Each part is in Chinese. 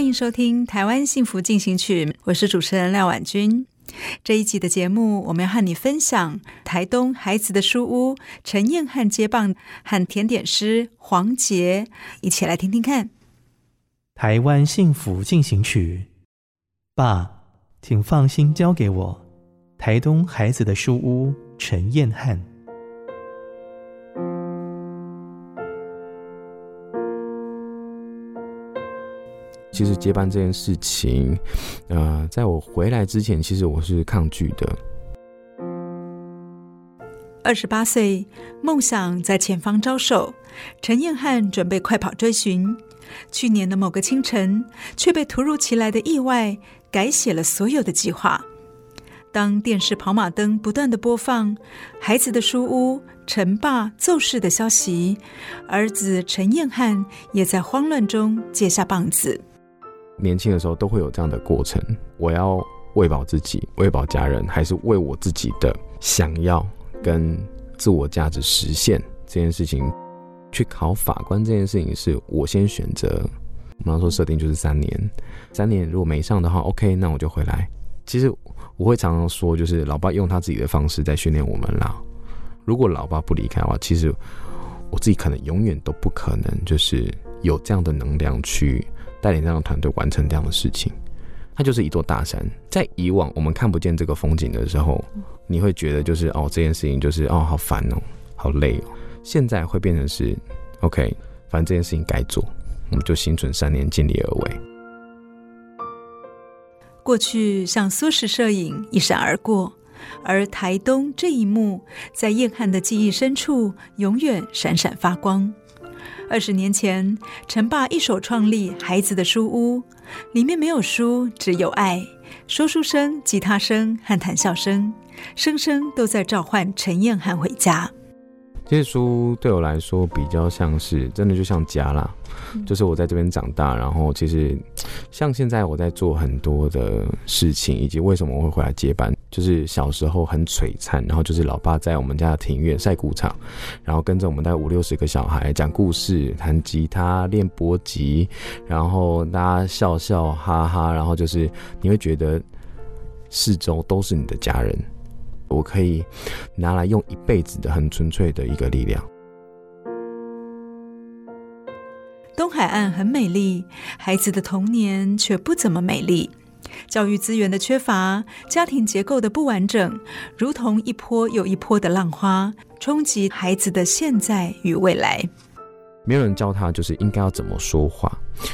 欢迎收听《台湾幸福进行曲》，我是主持人廖婉君。这一集的节目，我们要和你分享台东孩子的书屋陈彦翰接棒和甜点师黄杰，一起来听听看《台湾幸福进行曲》。爸，请放心交给我，台东孩子的书屋陈彦翰。其实接班这件事情，呃，在我回来之前，其实我是抗拒的。二十八岁，梦想在前方招手，陈彦翰准备快跑追寻。去年的某个清晨，却被突如其来的意外改写了所有的计划。当电视跑马灯不断的播放孩子的书屋陈爸奏事的消息，儿子陈彦翰也在慌乱中接下棒子。年轻的时候都会有这样的过程，我要喂饱自己，喂饱家人，还是为我自己的想要跟自我价值实现这件事情去考法官？这件事情是我先选择。我们说设定就是三年，三年如果没上的话，OK，那我就回来。其实我会常常说，就是老爸用他自己的方式在训练我们啦。如果老爸不离开的话，其实我自己可能永远都不可能，就是有这样的能量去。带领这样的团队完成这样的事情，它就是一座大山。在以往我们看不见这个风景的时候，你会觉得就是哦，这件事情就是哦，好烦哦，好累哦。现在会变成是 OK，反正这件事情该做，我们就心存善念，尽力而为。过去像苏式摄影一闪而过，而台东这一幕在彦翰的记忆深处永远闪闪发光。二十年前，陈爸一手创立孩子的书屋，里面没有书，只有爱。说书声、吉他声和谈笑声，声声都在召唤陈彦翰回家。这些书对我来说比较像是，真的就像家啦，就是我在这边长大，然后其实像现在我在做很多的事情，以及为什么我会回来接班，就是小时候很璀璨，然后就是老爸在我们家的庭院晒谷场，然后跟着我们大概五六十个小孩讲故事、弹吉他、练搏击，然后大家笑笑哈哈，然后就是你会觉得四周都是你的家人。我可以拿来用一辈子的很纯粹的一个力量。东海岸很美丽，孩子的童年却不怎么美丽。教育资源的缺乏，家庭结构的不完整，如同一波又一波的浪花，冲击孩子的现在与未来。没有人教他就是应该要怎么说话，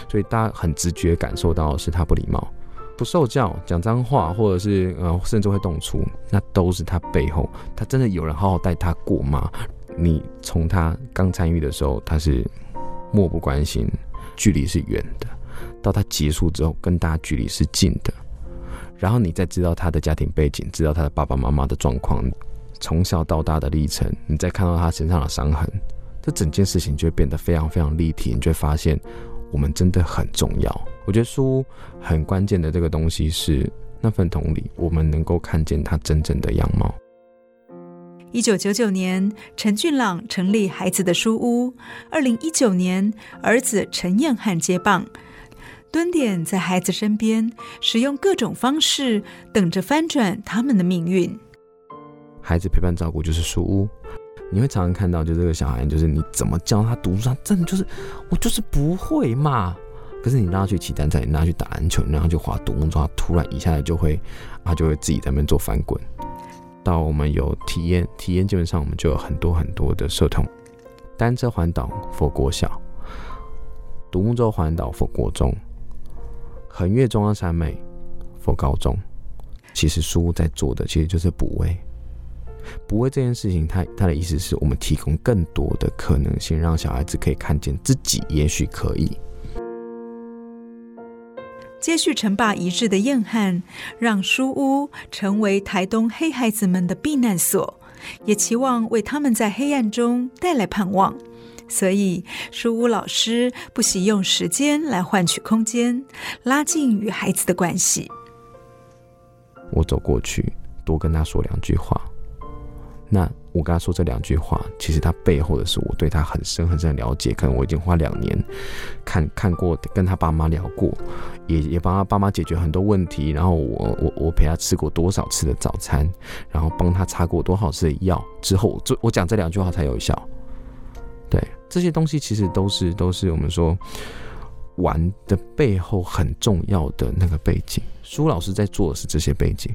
所以大家很直觉感受到是他不礼貌。不受教，讲脏话，或者是呃，甚至会动粗，那都是他背后，他真的有人好好带他过吗？你从他刚参与的时候，他是漠不关心，距离是远的，到他结束之后，跟大家距离是近的，然后你再知道他的家庭背景，知道他的爸爸妈妈的状况，从小到大的历程，你再看到他身上的伤痕，这整件事情就会变得非常非常立体，你就会发现。我们真的很重要。我觉得书很关键的这个东西是那份同理，我们能够看见他真正的样貌。一九九九年，陈俊朗成立孩子的书屋。二零一九年，儿子陈彦翰接棒，蹲点在孩子身边，使用各种方式，等着翻转他们的命运。孩子陪伴照顾就是书屋。你会常常看到，就这个小孩，就是你怎么教他读书，他真的就是我就是不会嘛。可是你让他去骑单车，你让他去打篮球，你让他去滑独木舟，突然一下子就会，他就会自己在那边做翻滚。到我们有体验，体验基本上我们就有很多很多的社团，单车环岛佛国小，独木舟环岛佛国中，横越中央山脉佛高中。其实书屋在做的其实就是补位，补位这件事情，它它的意思是我们提供更多的可能性，让小孩子可以看见自己也许可以。接续陈爸遗志的彦翰，让书屋成为台东黑孩子们的避难所，也期望为他们在黑暗中带来盼望。所以，书屋老师不惜用时间来换取空间，拉近与孩子的关系。我走过去，多跟他说两句话。那我跟他说这两句话，其实他背后的是我对他很深很深的了解。可能我已经花两年看看过，跟他爸妈聊过，也也帮他爸妈解决很多问题。然后我我我陪他吃过多少次的早餐，然后帮他擦过多少次的药。之后，就我讲这两句话才有效。对，这些东西其实都是都是我们说玩的背后很重要的那个背景。苏老师在做的是这些背景，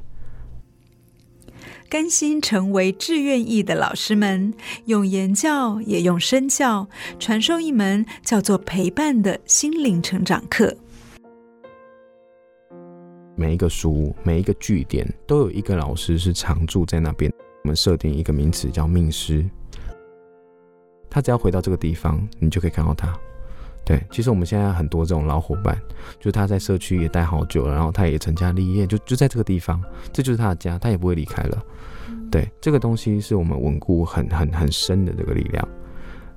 甘心成为志愿意的老师们，用言教也用身教，传授一门叫做陪伴的心灵成长课。每一个书，每一个据点，都有一个老师是常驻在那边。我们设定一个名词叫命师，他只要回到这个地方，你就可以看到他。对，其实我们现在很多这种老伙伴，就是他在社区也待好久了，然后他也成家立业，就就在这个地方，这就是他的家，他也不会离开了。对，这个东西是我们稳固很很很深的这个力量。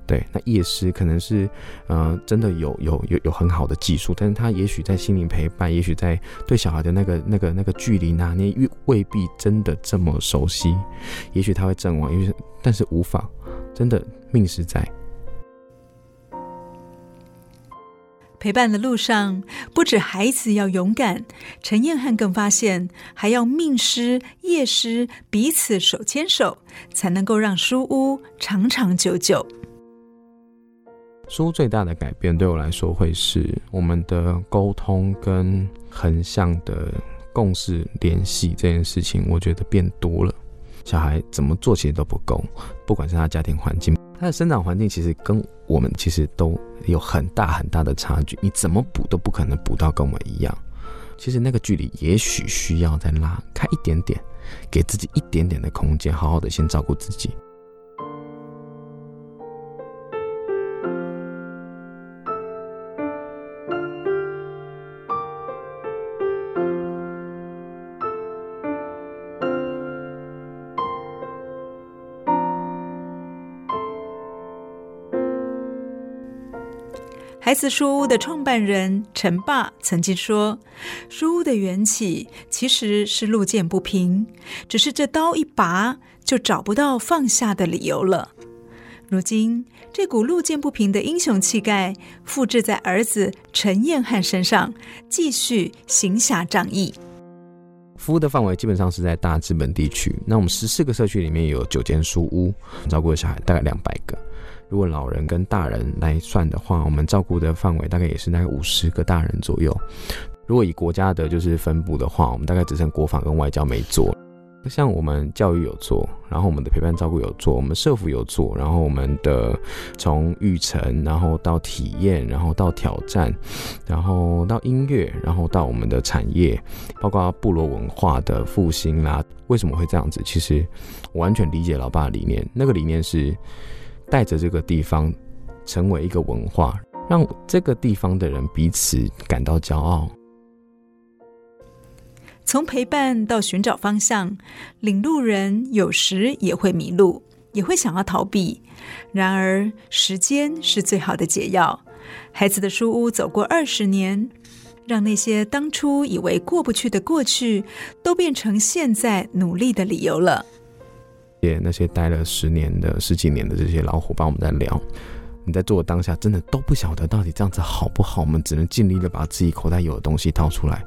对，那夜师可能是，呃，真的有有有有很好的技术，但是他也许在心灵陪伴，也许在对小孩的那个那个那个距离拿捏，未必真的这么熟悉，也许他会阵亡，也许但是无妨，真的命实在。陪伴的路上，不止孩子要勇敢，陈彦翰更发现，还要命师、业师彼此手牵手，才能够让书屋长长久久。书屋最大的改变，对我来说，会是我们的沟通跟横向的共识联系这件事情，我觉得变多了。小孩怎么做其实都不够，不管是他家庭环境。他的生长环境其实跟我们其实都有很大很大的差距，你怎么补都不可能补到跟我们一样。其实那个距离也许需要再拉开一点点，给自己一点点的空间，好好的先照顾自己。孩子书屋的创办人陈爸曾经说：“书屋的缘起其实是路见不平，只是这刀一拔就找不到放下的理由了。如今，这股路见不平的英雄气概复制在儿子陈彦翰身上，继续行侠仗义。服务的范围基本上是在大资本地区，那我们十四个社区里面有九间书屋，照顾的小孩大概两百个。”如果老人跟大人来算的话，我们照顾的范围大概也是大概五十个大人左右。如果以国家的就是分布的话，我们大概只剩国防跟外交没做。像我们教育有做，然后我们的陪伴照顾有做，我们社福有做，然后我们的从育成，然后到体验，然后到挑战，然后到音乐，然后到我们的产业，包括部落文化的复兴啦。为什么会这样子？其实我完全理解老爸的理念，那个理念是。带着这个地方成为一个文化，让这个地方的人彼此感到骄傲。从陪伴到寻找方向，领路人有时也会迷路，也会想要逃避。然而，时间是最好的解药。孩子的书屋走过二十年，让那些当初以为过不去的过去，都变成现在努力的理由了。那些待了十年的、十几年的这些老伙伴，我们在聊，你在做的当下，真的都不晓得到底这样子好不好？我们只能尽力的把自己口袋有的东西掏出来。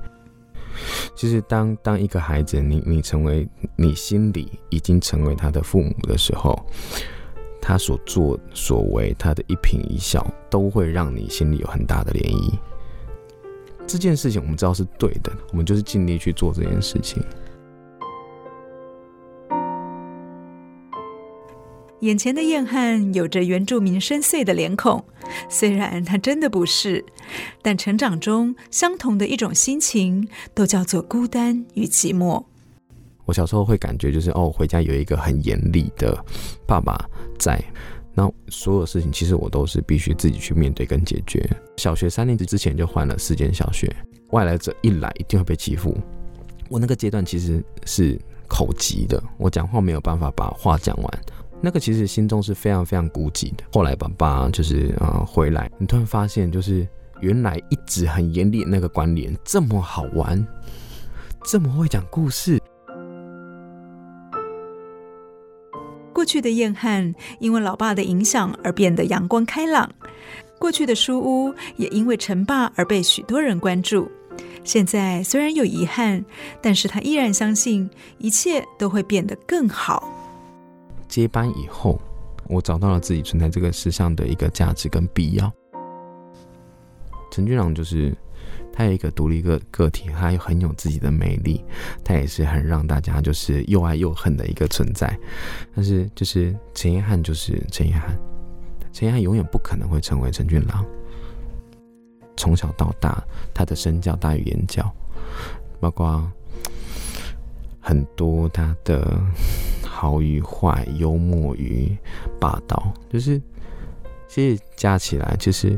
其实当，当一个孩子，你你成为你心里已经成为他的父母的时候，他所作所为，他的一颦一笑，都会让你心里有很大的涟漪。这件事情我们知道是对的，我们就是尽力去做这件事情。眼前的彦翰有着原住民深邃的脸孔，虽然他真的不是，但成长中相同的一种心情，都叫做孤单与寂寞。我小时候会感觉就是哦，回家有一个很严厉的爸爸在，那所有事情其实我都是必须自己去面对跟解决。小学三年级之前就换了四间小学，外来者一来一定会被欺负。我那个阶段其实是口急的，我讲话没有办法把话讲完。那个其实心中是非常非常孤寂的。后来爸爸就是啊、回来，你突然发现，就是原来一直很严厉那个关联这么好玩，这么会讲故事。过去的燕汉因为老爸的影响而变得阳光开朗，过去的书屋也因为陈爸而被许多人关注。现在虽然有遗憾，但是他依然相信一切都会变得更好。接班以后，我找到了自己存在这个世上的一个价值跟必要。陈俊朗就是他有一个独立个个体，他很有自己的魅力，他也是很让大家就是又爱又恨的一个存在。但是就是陈彦翰就是陈彦翰，陈彦翰永远不可能会成为陈俊朗。从小到大，他的身教大于言教，包括很多他的。好与坏，幽默与霸道，就是其实加起来，就是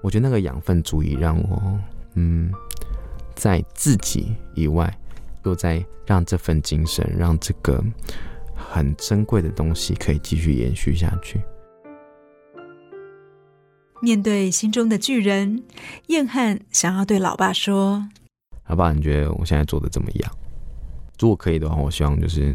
我觉得那个养分足以让我，嗯，在自己以外，又在让这份精神，让这个很珍贵的东西可以继续延续下去。面对心中的巨人，燕汉想要对老爸说：“老爸，你觉得我现在做的怎么样？如果可以的话，我希望就是。”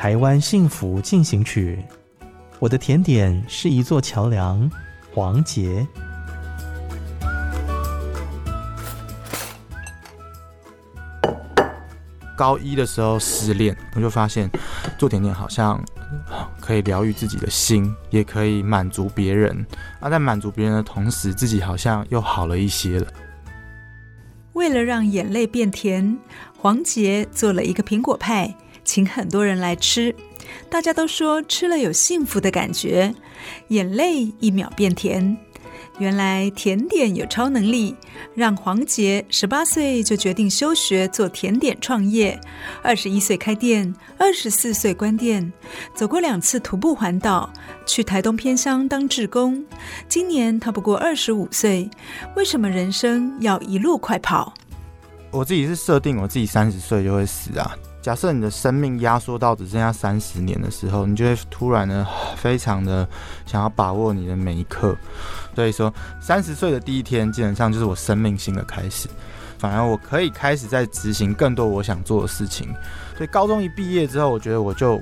台湾幸福进行曲，我的甜点是一座桥梁。黄杰。高一的时候失恋，我就发现做甜点好像可以疗愈自己的心，也可以满足别人。啊，在满足别人的同时，自己好像又好了一些了。为了让眼泪变甜，黄杰做了一个苹果派。请很多人来吃，大家都说吃了有幸福的感觉，眼泪一秒变甜。原来甜点有超能力，让黄杰十八岁就决定休学做甜点创业，二十一岁开店，二十四岁关店，走过两次徒步环岛，去台东偏乡当志工。今年他不过二十五岁，为什么人生要一路快跑？我自己是设定我自己三十岁就会死啊。假设你的生命压缩到只剩下三十年的时候，你就会突然的 非常的想要把握你的每一刻。所以说，三十岁的第一天基本上就是我生命新的开始，反而我可以开始在执行更多我想做的事情。所以高中一毕业之后，我觉得我就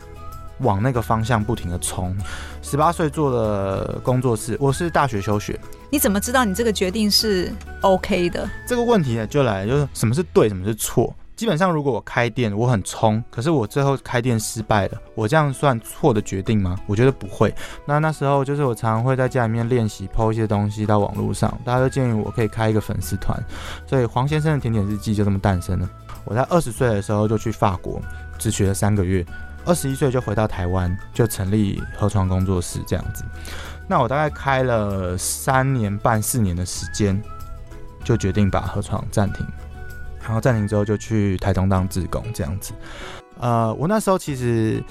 往那个方向不停的冲。十八岁做的工作室，我是大学休学。你怎么知道你这个决定是 OK 的？这个问题呢，就来就是什么是对，什么是错。基本上，如果我开店，我很冲，可是我最后开店失败了，我这样算错的决定吗？我觉得不会。那那时候就是我常常会在家里面练习抛一些东西到网络上，大家都建议我可以开一个粉丝团，所以黄先生的甜点日记就这么诞生了。我在二十岁的时候就去法国，只学了三个月，二十一岁就回到台湾，就成立河床工作室这样子。那我大概开了三年半四年的时间，就决定把河床暂停。然后暂停之后就去台中当志工这样子，呃，我那时候其实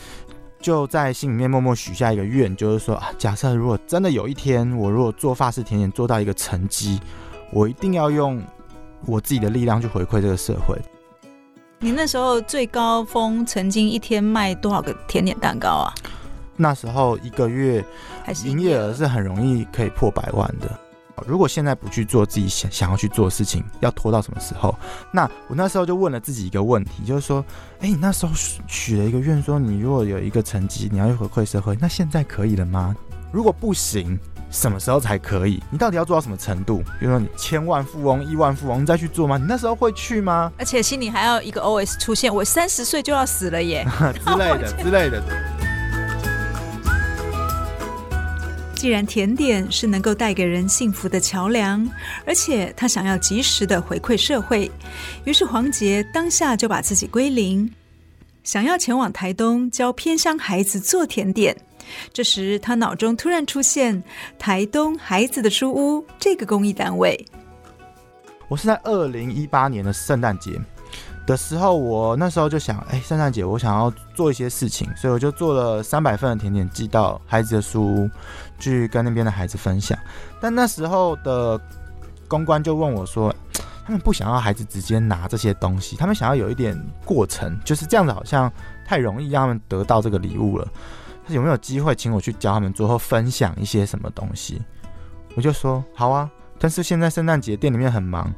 就在心里面默默许下一个愿，就是说啊，假设如果真的有一天我如果做法式甜点做到一个成绩，我一定要用我自己的力量去回馈这个社会。你那时候最高峰曾经一天卖多少个甜点蛋糕啊？那时候一个月营业额是很容易可以破百万的。如果现在不去做自己想想要去做的事情，要拖到什么时候？那我那时候就问了自己一个问题，就是说，哎，你那时候许了一个愿，说你如果有一个成绩，你要去回馈社会，那现在可以了吗？如果不行，什么时候才可以？你到底要做到什么程度？比如说你千万富翁、亿万富翁，你再去做吗？你那时候会去吗？而且心里还要一个 OS 出现：我三十岁就要死了耶之类的之类的。既然甜点是能够带给人幸福的桥梁，而且他想要及时的回馈社会，于是黄杰当下就把自己归零，想要前往台东教偏乡孩子做甜点。这时他脑中突然出现台东孩子的书屋这个公益单位。我是在二零一八年的圣诞节的时候，我那时候就想，哎，圣诞节我想要做一些事情，所以我就做了三百份的甜点寄到孩子的书屋。去跟那边的孩子分享，但那时候的公关就问我说：“他们不想要孩子直接拿这些东西，他们想要有一点过程，就是这样子，好像太容易让他们得到这个礼物了。他有没有机会请我去教他们做后分享一些什么东西？”我就说：“好啊，但是现在圣诞节店里面很忙，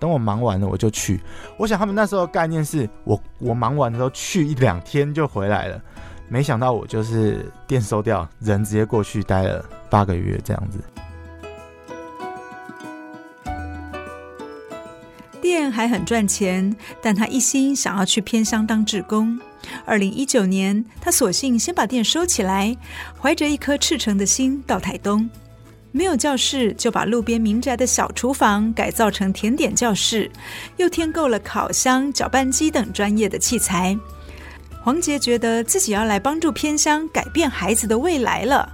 等我忙完了我就去。”我想他们那时候概念是我我忙完的时候去一两天就回来了。没想到我就是店收掉，人直接过去待了八个月这样子。店还很赚钱，但他一心想要去偏乡当志工。二零一九年，他索性先把店收起来，怀着一颗赤诚的心到台东。没有教室，就把路边民宅的小厨房改造成甜点教室，又添购了烤箱、搅拌机等专业的器材。黄杰觉得自己要来帮助偏乡改变孩子的未来了。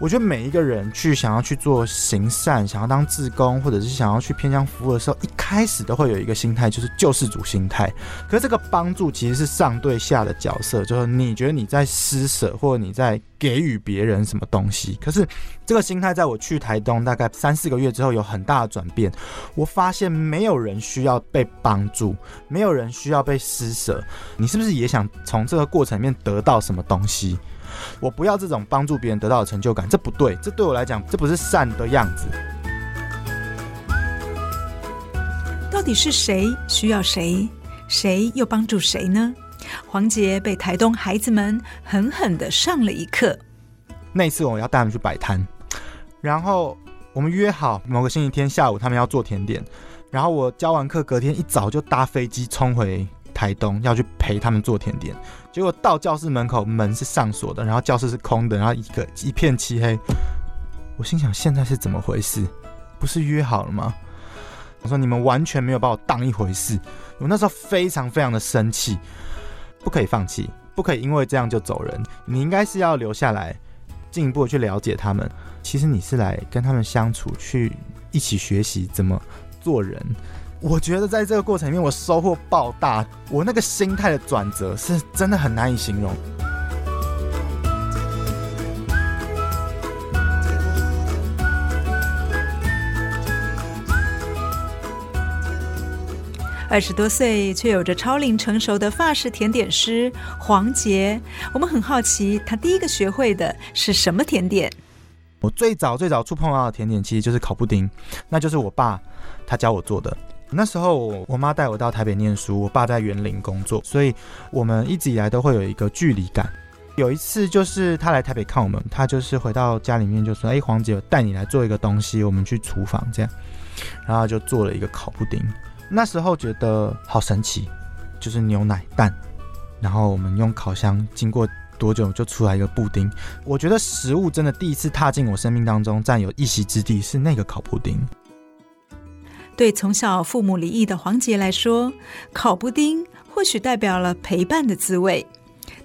我觉得每一个人去想要去做行善，想要当志工，或者是想要去偏向服务的时候，一开始都会有一个心态，就是救世主心态。可是这个帮助其实是上对下的角色，就是你觉得你在施舍，或者你在给予别人什么东西。可是这个心态在我去台东大概三四个月之后有很大的转变。我发现没有人需要被帮助，没有人需要被施舍。你是不是也想从这个过程里面得到什么东西？我不要这种帮助别人得到的成就感，这不对，这对我来讲，这不是善的样子。到底是谁需要谁，谁又帮助谁呢？黄杰被台东孩子们狠狠的上了一课。那一次我要带他们去摆摊，然后我们约好某个星期天下午他们要做甜点，然后我教完课隔天一早就搭飞机冲回台东要去陪他们做甜点。结果到教室门口，门是上锁的，然后教室是空的，然后一个一片漆黑。我心想，现在是怎么回事？不是约好了吗？我说你们完全没有把我当一回事。我那时候非常非常的生气，不可以放弃，不可以因为这样就走人。你应该是要留下来，进一步去了解他们。其实你是来跟他们相处，去一起学习怎么做人。我觉得在这个过程里面，我收获爆大。我那个心态的转折是真的很难以形容。二十多岁却有着超龄成熟的法式甜点师黄杰，我们很好奇他第一个学会的是什么甜点？我最早最早触碰到的甜点其实就是烤布丁，那就是我爸他教我做的。那时候我妈带我到台北念书，我爸在园林工作，所以我们一直以来都会有一个距离感。有一次就是他来台北看我们，他就是回到家里面就说：“哎，黄姐，我带你来做一个东西，我们去厨房这样。”然后就做了一个烤布丁。那时候觉得好神奇，就是牛奶蛋，然后我们用烤箱，经过多久就出来一个布丁。我觉得食物真的第一次踏进我生命当中占有一席之地是那个烤布丁。对从小父母离异的黄杰来说，烤布丁或许代表了陪伴的滋味。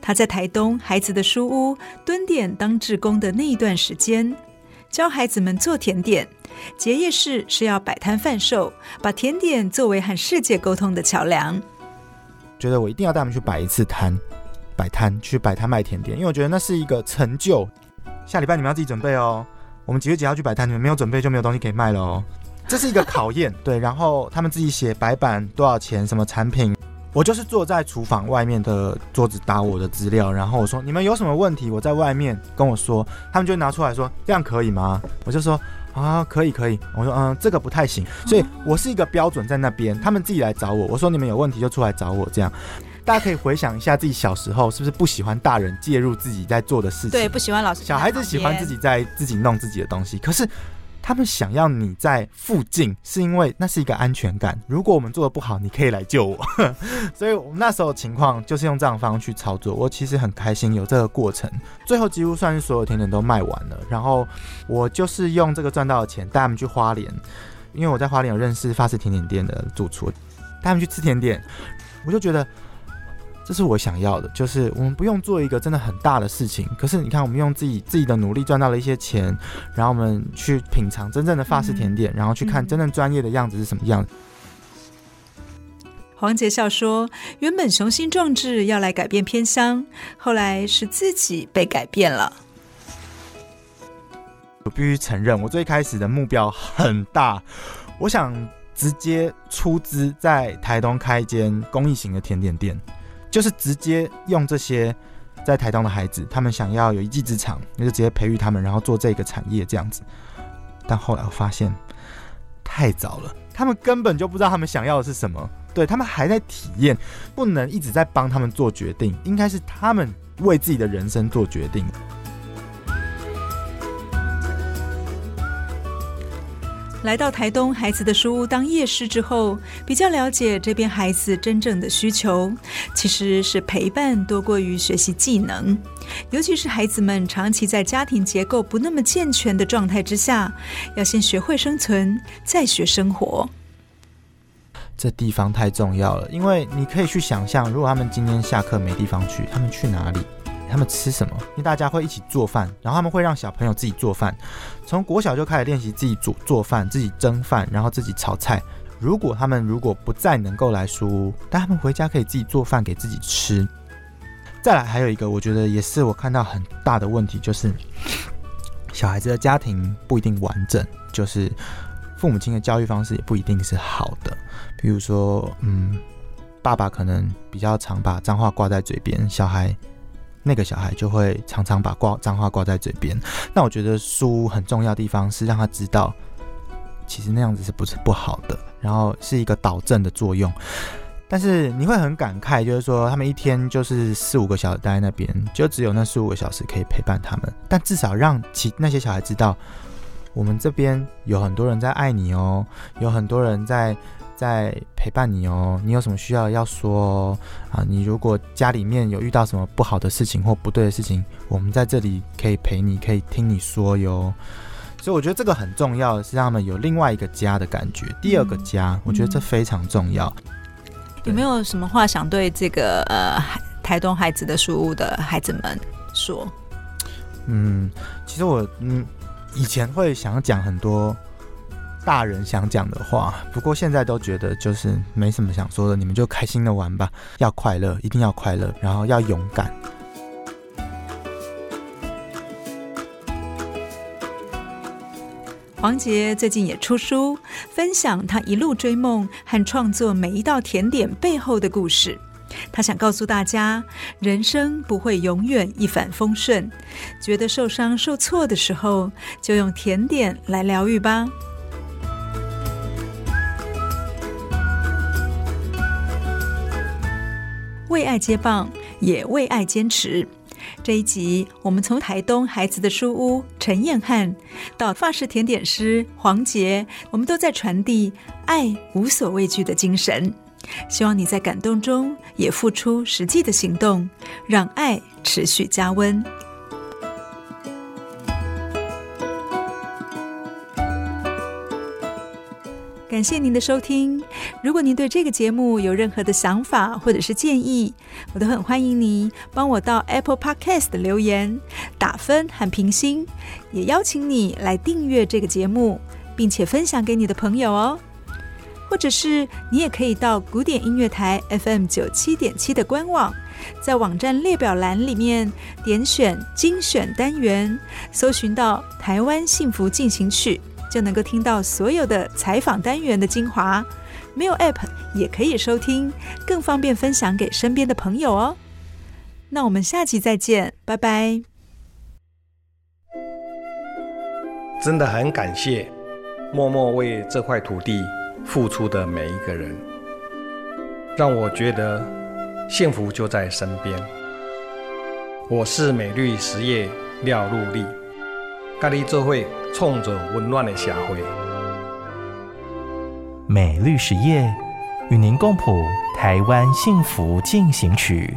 他在台东孩子的书屋蹲点当志工的那一段时间，教孩子们做甜点，结业式是要摆摊贩售，把甜点作为和世界沟通的桥梁。觉得我一定要带他们去摆一次摊，摆摊去摆摊卖甜点，因为我觉得那是一个成就。下礼拜你们要自己准备哦，我们几月几号去摆摊，你们没有准备就没有东西可以卖了哦。这是一个考验，对，然后他们自己写白板多少钱，什么产品，我就是坐在厨房外面的桌子打我的资料，然后我说你们有什么问题，我在外面跟我说，他们就拿出来说这样可以吗？我就说啊可以可以，我说嗯这个不太行，所以我是一个标准在那边，他们自己来找我，我说你们有问题就出来找我这样。大家可以回想一下自己小时候是不是不喜欢大人介入自己在做的事情？对，不喜欢老师。小孩子喜欢自己在自己弄自己的东西，可是他们想要你在附近，是因为那是一个安全感。如果我们做的不好，你可以来救我。所以我们那时候情况就是用这样方式去操作。我其实很开心有这个过程，最后几乎算是所有甜点都卖完了。然后我就是用这个赚到的钱带他们去花莲，因为我在花莲有认识法式甜点店的主厨，带他们去吃甜点，我就觉得。这是我想要的，就是我们不用做一个真的很大的事情，可是你看，我们用自己自己的努力赚到了一些钱，然后我们去品尝真正的法式甜点，嗯、然后去看真正专业的样子是什么样子。黄杰笑说：“原本雄心壮志要来改变偏乡，后来是自己被改变了。”我必须承认，我最开始的目标很大，我想直接出资在台东开一间公益型的甜点店。就是直接用这些在台东的孩子，他们想要有一技之长，那就直接培育他们，然后做这个产业这样子。但后来我发现太早了，他们根本就不知道他们想要的是什么，对，他们还在体验，不能一直在帮他们做决定，应该是他们为自己的人生做决定。来到台东孩子的书屋当夜师之后，比较了解这边孩子真正的需求，其实是陪伴多过于学习技能。尤其是孩子们长期在家庭结构不那么健全的状态之下，要先学会生存，再学生活。这地方太重要了，因为你可以去想象，如果他们今天下课没地方去，他们去哪里？他们吃什么？因为大家会一起做饭，然后他们会让小朋友自己做饭，从国小就开始练习自己煮做饭、自己蒸饭，然后自己炒菜。如果他们如果不再能够来书屋，但他们回家可以自己做饭给自己吃。再来还有一个，我觉得也是我看到很大的问题，就是 小孩子的家庭不一定完整，就是父母亲的教育方式也不一定是好的。比如说，嗯，爸爸可能比较常把脏话挂在嘴边，小孩。那个小孩就会常常把挂脏话挂在嘴边。那我觉得书很重要的地方是让他知道，其实那样子是不是不好的，然后是一个导正的作用。但是你会很感慨，就是说他们一天就是四五个小时待在那边，就只有那四五个小时可以陪伴他们。但至少让其那些小孩知道，我们这边有很多人在爱你哦，有很多人在。在陪伴你哦，你有什么需要要说哦啊？你如果家里面有遇到什么不好的事情或不对的事情，我们在这里可以陪你，可以听你说哟。所以我觉得这个很重要，是让他们有另外一个家的感觉，第二个家，嗯、我觉得这非常重要。有没有什么话想对这个呃台东孩子的书屋的孩子们说？嗯，其实我嗯以前会想讲很多。大人想讲的话，不过现在都觉得就是没什么想说的，你们就开心的玩吧，要快乐，一定要快乐，然后要勇敢。黄杰最近也出书，分享他一路追梦和创作每一道甜点背后的故事。他想告诉大家，人生不会永远一帆风顺，觉得受伤受挫的时候，就用甜点来疗愈吧。为爱接棒，也为爱坚持。这一集，我们从台东孩子的书屋陈彦汉到法式甜点师黄杰，我们都在传递爱无所畏惧的精神。希望你在感动中也付出实际的行动，让爱持续加温。感谢您的收听。如果您对这个节目有任何的想法或者是建议，我都很欢迎你帮我到 Apple Podcast 留言、打分和评星，也邀请你来订阅这个节目，并且分享给你的朋友哦。或者是你也可以到古典音乐台 FM 九七点七的官网，在网站列表栏里面点选精选单元，搜寻到《台湾幸福进行曲》。就能够听到所有的采访单元的精华，没有 App 也可以收听，更方便分享给身边的朋友哦。那我们下期再见，拜拜。真的很感谢默默为这块土地付出的每一个人，让我觉得幸福就在身边。我是美绿实业廖禄立，咖喱做会创造温暖的社会。美绿实业与您共谱台湾幸福进行曲。